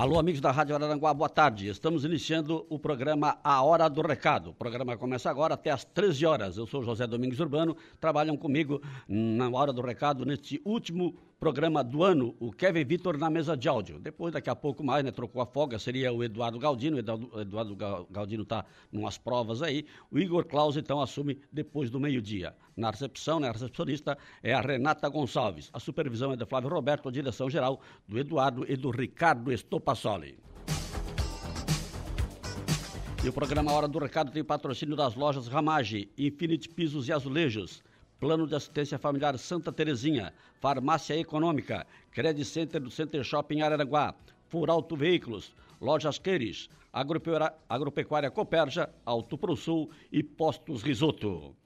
Alô, amigos da Rádio Araranguá, boa tarde. Estamos iniciando o programa A Hora do Recado. O programa começa agora até às 13 horas. Eu sou José Domingos Urbano, trabalham comigo na Hora do Recado neste último programa do ano, o Kevin Vitor na mesa de áudio. Depois, daqui a pouco mais, né, trocou a folga, seria o Eduardo Galdino. O Eduardo Galdino está umas provas aí. O Igor Claus, então, assume depois do meio-dia. Na recepção, né, a recepcionista é a Renata Gonçalves. A supervisão é da Flávio Roberto, a direção geral do Eduardo e do Ricardo Estopassoli. E o programa Hora do Recado tem patrocínio das lojas Ramage, Infinite Pisos e Azulejos. Plano de Assistência Familiar Santa Terezinha, Farmácia Econômica, Credit Center do Center Shopping Araranguá, Furauto Veículos, Lojas Queires, Agropecuária Coperja, Alto Pro Sul e Postos Risoto.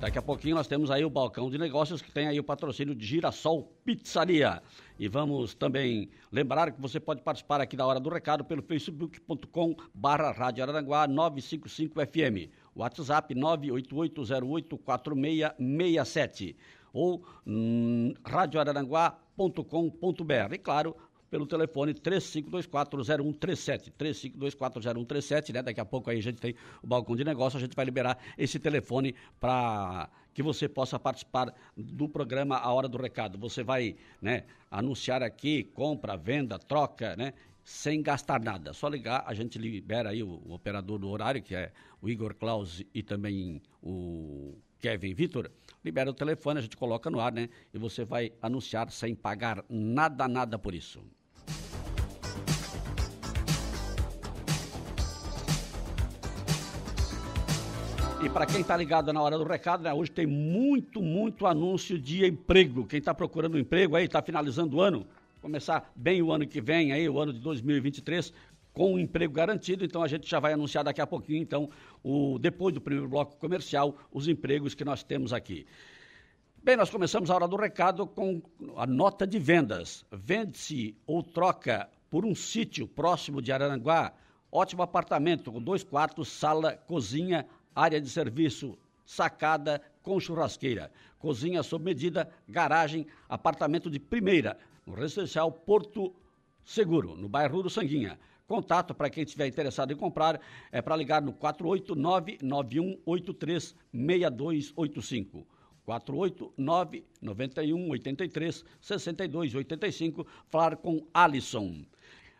Daqui a pouquinho nós temos aí o balcão de negócios que tem aí o patrocínio de Girassol Pizzaria. E vamos também lembrar que você pode participar aqui da Hora do Recado pelo facebook.com barra Rádio Araranguá 955 FM. WhatsApp 988084667 ou hum, radioararanguá.com.br. E claro, pelo telefone 35240137, 35240137, né? Daqui a pouco aí a gente tem o balcão de negócio, a gente vai liberar esse telefone para que você possa participar do programa A Hora do Recado. Você vai, né, anunciar aqui compra, venda, troca, né? Sem gastar nada. Só ligar, a gente libera aí o, o operador do horário, que é o Igor Claus e também o Kevin Vitor, libera o telefone, a gente coloca no ar, né? E você vai anunciar sem pagar nada, nada por isso. E para quem está ligado na hora do recado, né, hoje tem muito, muito anúncio de emprego. Quem está procurando emprego aí, está finalizando o ano, começar bem o ano que vem, aí, o ano de 2023, com um emprego garantido. Então a gente já vai anunciar daqui a pouquinho, então, o, depois do primeiro bloco comercial, os empregos que nós temos aqui. Bem, nós começamos a hora do recado com a nota de vendas. Vende-se ou troca por um sítio próximo de Araranguá. Ótimo apartamento com dois quartos, sala, cozinha, área de serviço, sacada com churrasqueira, cozinha sob medida, garagem, apartamento de primeira, no residencial Porto Seguro, no bairro do Sanguinha. Contato para quem estiver interessado em comprar é para ligar no 489-9183-6285. 489-9183-6285. Falar com Alisson.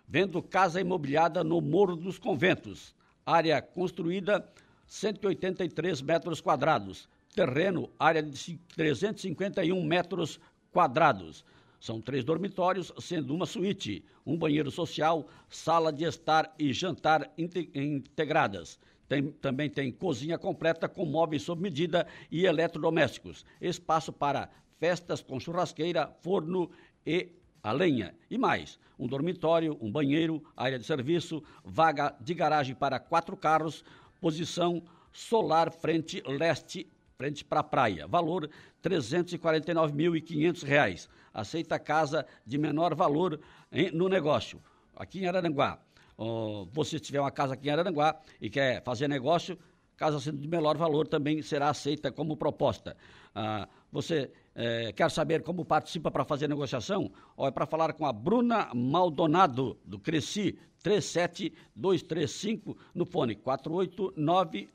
Vendo casa imobiliada no Morro dos Conventos. Área construída 183 metros quadrados. Terreno, área de 351 metros quadrados. São três dormitórios, sendo uma suíte, um banheiro social, sala de estar e jantar integradas. Tem, também tem cozinha completa com móveis sob medida e eletrodomésticos. Espaço para festas com churrasqueira, forno e a lenha. E mais, um dormitório, um banheiro, área de serviço, vaga de garagem para quatro carros, posição solar frente leste, frente para a praia. Valor R$ 349.500. Aceita casa de menor valor em, no negócio. Aqui em Araranguá. Oh, você tiver uma casa aqui em Araranguá e quer fazer negócio, casa sendo de menor valor também será aceita como proposta. Ah, você eh, quer saber como participa para fazer negociação? Ou é para falar com a Bruna Maldonado, do Cresci, 37235, no fone 489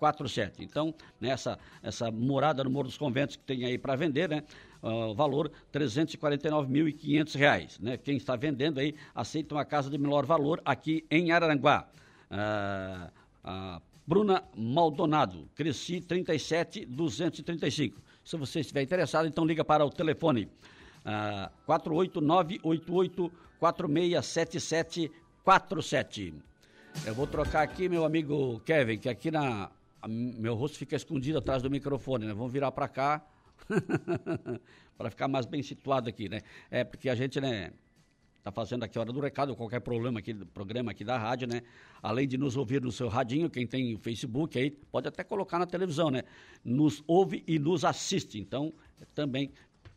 48988467747. Então, nessa essa morada no Morro dos Conventos que tem aí para vender, né? Uh, valor R$ 349.500, né? Quem está vendendo aí aceita uma casa de menor valor aqui em Araranguá. Uh, uh, Bruna Maldonado, Cresci 37235. Se você estiver interessado, então liga para o telefone uh, 489-88467747. Eu vou trocar aqui, meu amigo Kevin, que aqui na. Meu rosto fica escondido atrás do microfone, né? Vamos virar para cá. para ficar mais bem situado aqui, né? É porque a gente, né? está fazendo aqui a hora do recado, qualquer problema aqui, programa aqui da rádio, né? Além de nos ouvir no seu radinho, quem tem o Facebook aí, pode até colocar na televisão, né? Nos ouve e nos assiste. Então, também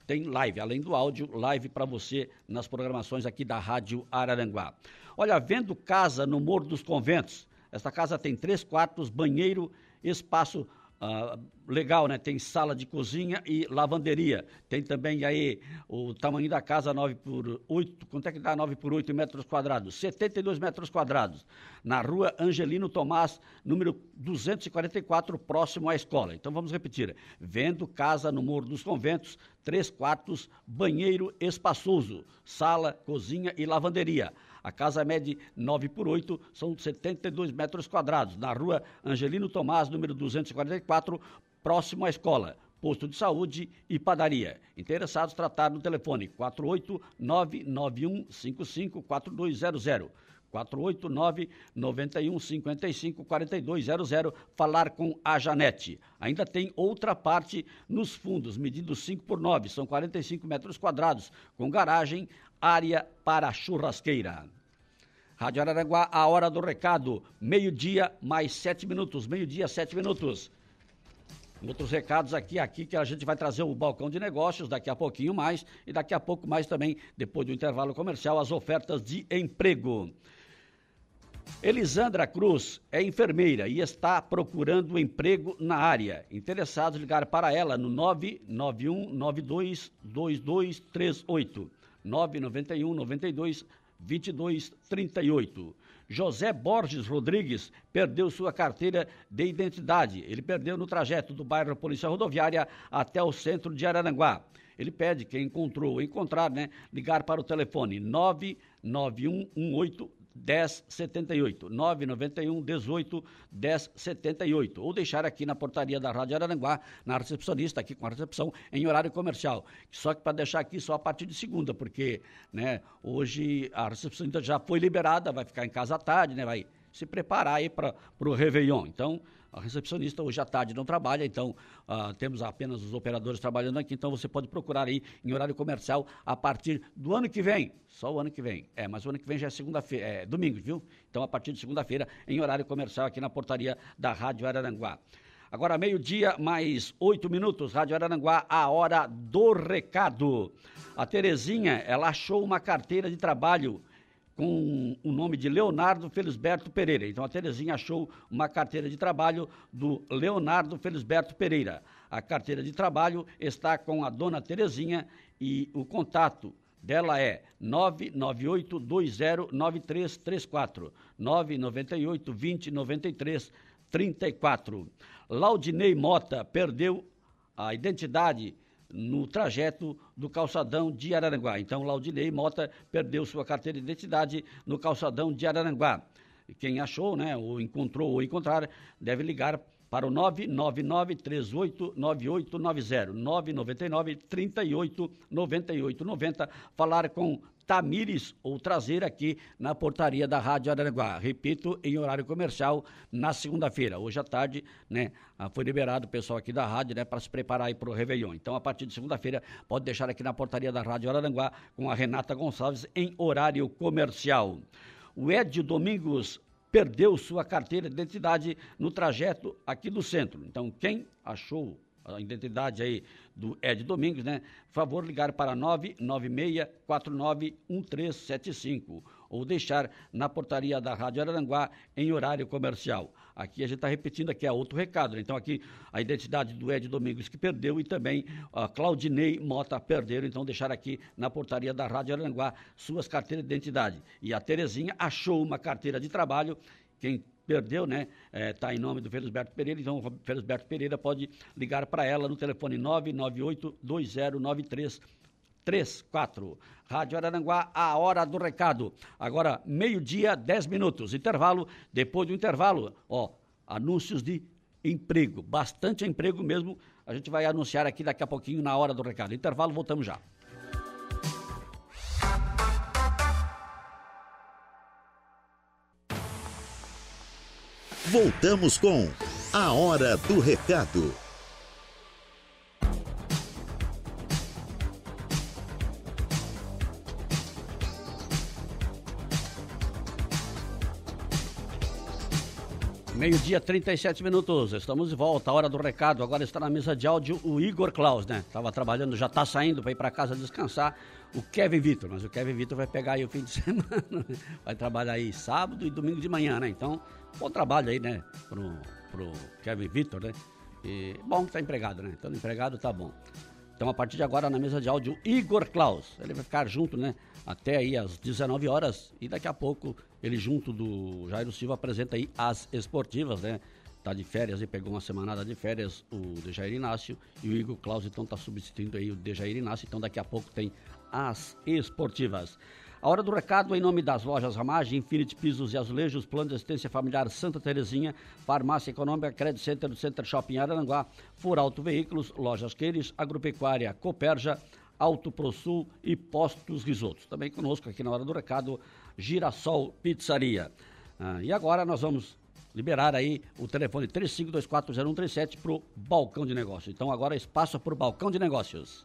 tem live, além do áudio, live para você nas programações aqui da Rádio Araranguá. Olha, vendo casa no Morro dos Conventos. Esta casa tem três quartos, banheiro, espaço ah, legal, né? Tem sala de cozinha e lavanderia. Tem também aí o tamanho da casa 9 por 8. Quanto é que dá 9 por 8 metros quadrados? 72 metros quadrados. Na rua Angelino Tomás, número 244, próximo à escola. Então vamos repetir. Vendo casa no Morro dos Conventos, três quartos, banheiro espaçoso, sala, cozinha e lavanderia. A casa mede 9 por 8, são 72 metros quadrados, na rua Angelino Tomás, número 244, próximo à escola. Posto de saúde e padaria. Interessados tratar no telefone 48991554200. 489 9155 4200 falar com a Janete. Ainda tem outra parte nos fundos, medindo 5 por 9, são 45 metros quadrados, com garagem, área para churrasqueira. Rádio Araranguá, a hora do recado, meio-dia mais sete minutos, meio-dia, sete minutos. Outros recados aqui, aqui que a gente vai trazer o balcão de negócios daqui a pouquinho mais e daqui a pouco mais também, depois do intervalo comercial, as ofertas de emprego. Elisandra Cruz é enfermeira e está procurando emprego na área. Interessados ligar para ela no 991 92 2238. 991 92 2238. José Borges Rodrigues perdeu sua carteira de identidade. Ele perdeu no trajeto do bairro Polícia Rodoviária até o centro de Araranguá. Ele pede quem encontrou, encontrar, né, ligar para o telefone 99118 1078, 991 18 1078, ou deixar aqui na portaria da Rádio Araranguá, na recepcionista, aqui com a recepção, em horário comercial. Só que para deixar aqui só a partir de segunda, porque né, hoje a recepcionista já foi liberada, vai ficar em casa à tarde, né, vai se preparar aí para o Réveillon. Então, a recepcionista hoje à tarde não trabalha, então uh, temos apenas os operadores trabalhando aqui, então você pode procurar aí em horário comercial a partir do ano que vem. Só o ano que vem. É, mas o ano que vem já é segunda-feira, é domingo, viu? Então a partir de segunda-feira em horário comercial aqui na portaria da Rádio Araranguá. Agora, meio-dia, mais oito minutos, Rádio Araranguá, a hora do recado. A Terezinha, ela achou uma carteira de trabalho com o nome de Leonardo Felisberto Pereira. Então a Terezinha achou uma carteira de trabalho do Leonardo Felisberto Pereira. A carteira de trabalho está com a dona Terezinha e o contato dela é 998209334, 998 2093 34. Laudinei Mota perdeu a identidade no trajeto do calçadão de Araranguá. Então, Laudinei Mota perdeu sua carteira de identidade no calçadão de Araranguá. Quem achou, né, ou encontrou ou encontrar, deve ligar para o 999 389890 999 38 98 90 falar com Tamires ou trazer aqui na portaria da Rádio Araranguá. Repito, em horário comercial, na segunda-feira. Hoje à tarde, né, ah, foi liberado o pessoal aqui da rádio, né, para se preparar aí para o Réveillon. Então, a partir de segunda-feira, pode deixar aqui na portaria da Rádio Araranguá com a Renata Gonçalves em horário comercial. O Edio Domingos perdeu sua carteira de identidade no trajeto aqui do centro. Então, quem achou a identidade aí do Ed Domingos, né? Favor ligar para 996491375 ou deixar na portaria da Rádio Araranguá em horário comercial. Aqui a gente está repetindo aqui, é outro recado. Né? Então aqui a identidade do Ed Domingos que perdeu e também a Claudinei Mota perderam. Então deixar aqui na portaria da Rádio Araranguá suas carteiras de identidade. E a Terezinha achou uma carteira de trabalho. Quem perdeu, né? Está é, em nome do Felisberto Pereira, então o Felisberto Pereira pode ligar para ela no telefone 998-209334. Rádio Araranguá, a hora do recado. Agora, meio-dia, 10 minutos. Intervalo, depois do intervalo, ó, anúncios de emprego. Bastante emprego mesmo. A gente vai anunciar aqui daqui a pouquinho na hora do recado. Intervalo, voltamos já. Voltamos com A Hora do Recado. Meio-dia, 37 minutos. Estamos de volta. Hora do recado. Agora está na mesa de áudio o Igor Klaus, né? Estava trabalhando, já está saindo para ir para casa descansar. O Kevin Vitor. Mas o Kevin Vitor vai pegar aí o fim de semana. Vai trabalhar aí sábado e domingo de manhã, né? Então, bom trabalho aí, né? Pro, pro Kevin Vitor, né? E bom que tá empregado, né? Então, empregado tá bom. Então, a partir de agora, na mesa de áudio, Igor Klaus. Ele vai ficar junto, né? Até aí às 19 horas. E daqui a pouco, ele junto do Jairo Silva apresenta aí as esportivas, né? Tá de férias e pegou uma semanada de férias o Dejair Inácio. E o Igor Klaus, então, tá substituindo aí o Dejair Inácio. Então, daqui a pouco tem as esportivas. A hora do recado em nome das lojas Ramagem, Infinity Pisos e Azulejos, Plano de Assistência Familiar Santa Terezinha, Farmácia Econômica, Credit Center do Center Shopping Aranguá, Furauto Veículos, Lojas Queires, Agropecuária Coperja, Alto Sul e Postos Risotos. Também conosco aqui na hora do recado, Girassol Pizzaria. Ah, e agora nós vamos liberar aí o telefone 35240137 para o balcão de negócios. Então agora espaço para o balcão de negócios.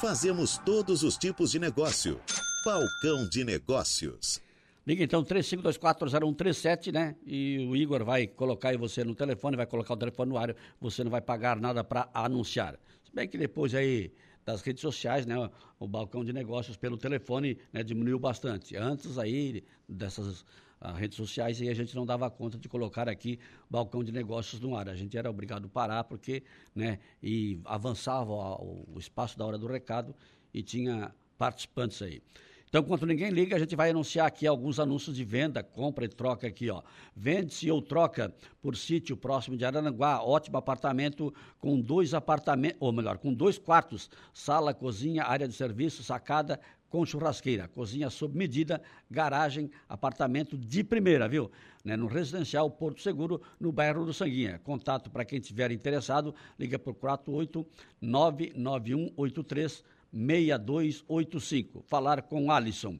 Fazemos todos os tipos de negócio. Balcão de Negócios. Liga então 35240137, né? E o Igor vai colocar aí você no telefone, vai colocar o telefone no ar, você não vai pagar nada para anunciar. Bem que depois aí das redes sociais, né, o balcão de negócios pelo telefone né, diminuiu bastante. Antes aí dessas as redes sociais a gente não dava conta de colocar aqui balcão de negócios no ar. A gente era obrigado a parar porque, né, e avançava o, o espaço da hora do recado e tinha participantes aí. Então, enquanto ninguém liga, a gente vai anunciar aqui alguns anúncios de venda, compra e troca aqui, ó. Vende-se ou troca por sítio próximo de Araranguá, ótimo apartamento com dois apartamentos, ou melhor, com dois quartos, sala, cozinha, área de serviço, sacada, com churrasqueira, cozinha sob medida, garagem, apartamento de primeira, viu? Né? No residencial Porto Seguro, no bairro do Sanguinha. Contato para quem estiver interessado, liga por 48 99183 6285. Falar com Alisson.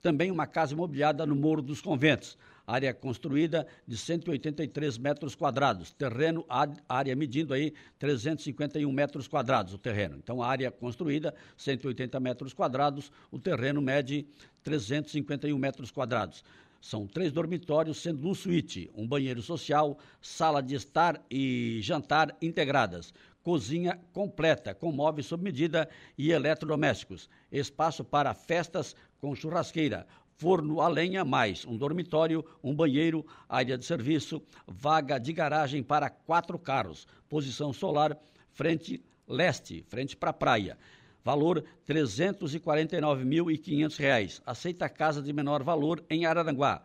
Também uma casa imobiliada no Morro dos Conventos área construída de 183 metros quadrados, terreno, área medindo aí 351 metros quadrados o terreno. Então, a área construída, 180 metros quadrados, o terreno mede 351 metros quadrados. São três dormitórios, sendo um suíte, um banheiro social, sala de estar e jantar integradas, cozinha completa, com móveis sob medida e eletrodomésticos, espaço para festas com churrasqueira, forno a lenha, mais um dormitório, um banheiro, área de serviço, vaga de garagem para quatro carros, posição solar, frente leste, frente para a praia. Valor R$ 349.500. Aceita casa de menor valor em Araranguá,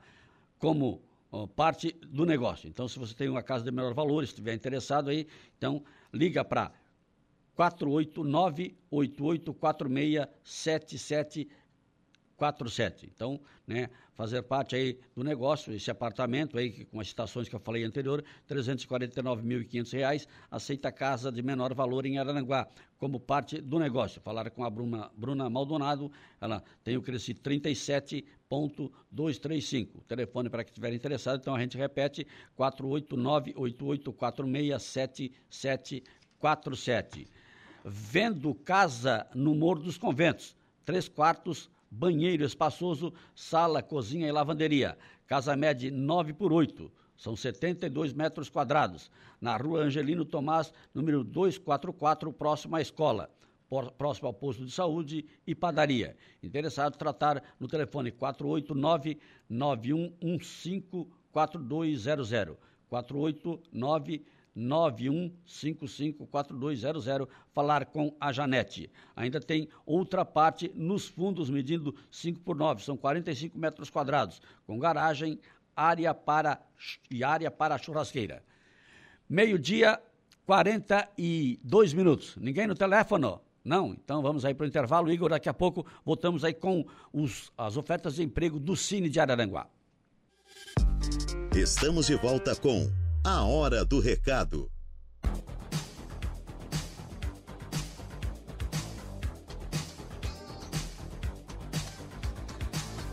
como parte do negócio. Então, se você tem uma casa de menor valor, estiver interessado aí, então liga para 489 8846 77 47. Então, né, fazer parte aí do negócio, esse apartamento aí, com as citações que eu falei anterior, R$ 349.500, aceita casa de menor valor em Aranguá, como parte do negócio. Falar com a Bruna, Bruna Maldonado, ela tem o Cresci 37.235. Telefone para quem estiver interessado, então a gente repete, 489-8846-7747. Vendo casa no Morro dos Conventos, três quartos, banheiro espaçoso, sala, cozinha e lavanderia. Casa média 9 por 8. São 72 metros quadrados. Na rua Angelino Tomás, número 244, próximo à escola. Próximo ao posto de saúde e padaria. Interessado, tratar no telefone 489 9115 4200. 489 91554200, falar com a Janete. Ainda tem outra parte nos fundos, medindo 5 por 9, são 45 metros quadrados, com garagem, área para e área para churrasqueira. Meio-dia, 42 minutos. Ninguém no telefone? Não? Então vamos aí para o intervalo. Igor, daqui a pouco voltamos aí com os, as ofertas de emprego do Cine de Araranguá. Estamos de volta com a Hora do Recado.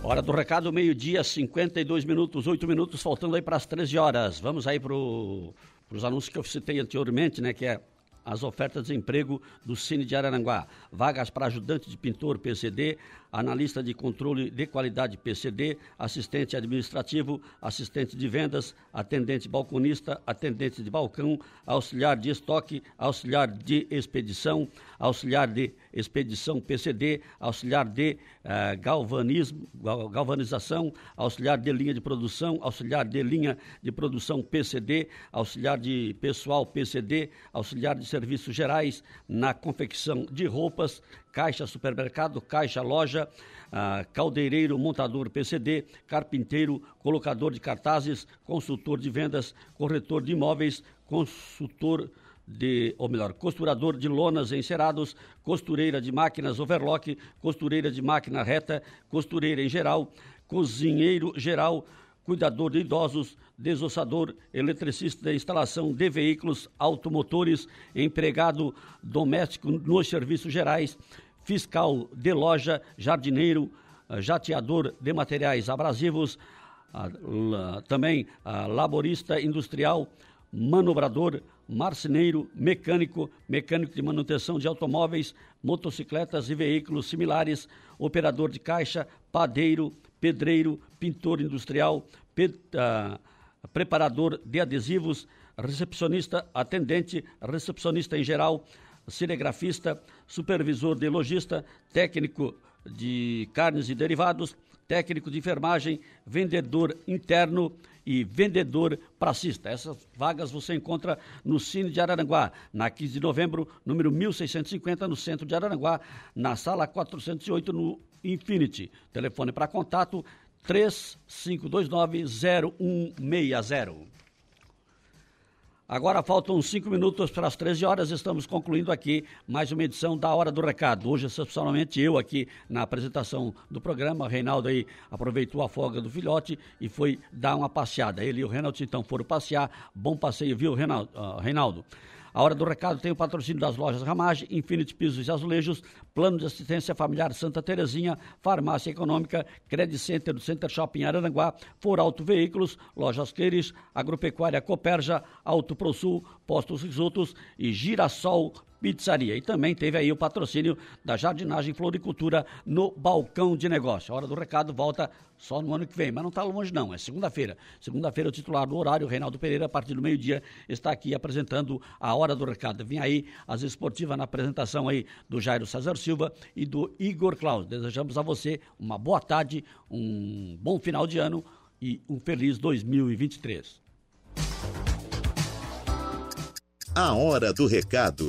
Hora do recado, meio-dia, 52 minutos, 8 minutos, faltando aí para as 13 horas. Vamos aí para os anúncios que eu citei anteriormente, né? Que é as ofertas de emprego do Cine de Araranguá. Vagas para ajudante de pintor PCD, analista de controle de qualidade PCD, assistente administrativo, assistente de vendas, atendente balconista, atendente de balcão, auxiliar de estoque, auxiliar de expedição, auxiliar de expedição PCD, auxiliar de uh, galvanismo, galvanização, auxiliar de linha de produção, auxiliar de linha de produção PCD, auxiliar de pessoal PCD, auxiliar de serviços gerais na confecção de roupas, caixa supermercado, caixa loja, uh, caldeireiro, montador PCD, carpinteiro, colocador de cartazes, consultor de vendas, corretor de imóveis, consultor de, ou melhor, costurador de lonas encerados, costureira de máquinas overlock, costureira de máquina reta, costureira em geral, cozinheiro geral, cuidador de idosos, desossador, eletricista de instalação de veículos automotores, empregado doméstico nos serviços gerais, fiscal de loja, jardineiro, jateador de materiais abrasivos, também laborista industrial, manobrador, marceneiro, mecânico, mecânico de manutenção de automóveis, motocicletas e veículos similares, operador de caixa, padeiro, pedreiro, pintor industrial, preparador de adesivos, recepcionista, atendente, recepcionista em geral, cinegrafista, supervisor de lojista, técnico de carnes e derivados, técnico de enfermagem, vendedor interno e vendedor pracista. Essas vagas você encontra no Cine de Araranguá, na 15 de novembro, número 1650, no centro de Araranguá, na sala 408, no Infinity. Telefone para contato 3529 0160. Agora faltam cinco minutos para as 13 horas, estamos concluindo aqui mais uma edição da Hora do Recado. Hoje, excepcionalmente, eu aqui na apresentação do programa, Reinaldo aí aproveitou a folga do filhote e foi dar uma passeada. Ele e o Reinaldo então foram passear. Bom passeio, viu, Reinaldo? A hora do recado tem o patrocínio das lojas Ramage, Infinity Pisos e Azulejos, Plano de Assistência Familiar Santa Terezinha, Farmácia Econômica, Credit Center do Center Shopping Aranguá, For Auto Veículos, Lojas Queires, Agropecuária Coperja, Auto ProSul, Postos Risotos e Girassol Pizzaria. E também teve aí o patrocínio da Jardinagem Floricultura no Balcão de Negócio. A hora do recado volta só no ano que vem, mas não está longe não, é segunda-feira. Segunda-feira o titular do horário, Reinaldo Pereira, a partir do meio-dia, está aqui apresentando a hora do recado. Vem aí as esportivas na apresentação aí do Jairo César Silva e do Igor Claus. Desejamos a você uma boa tarde, um bom final de ano e um feliz 2023. A hora do recado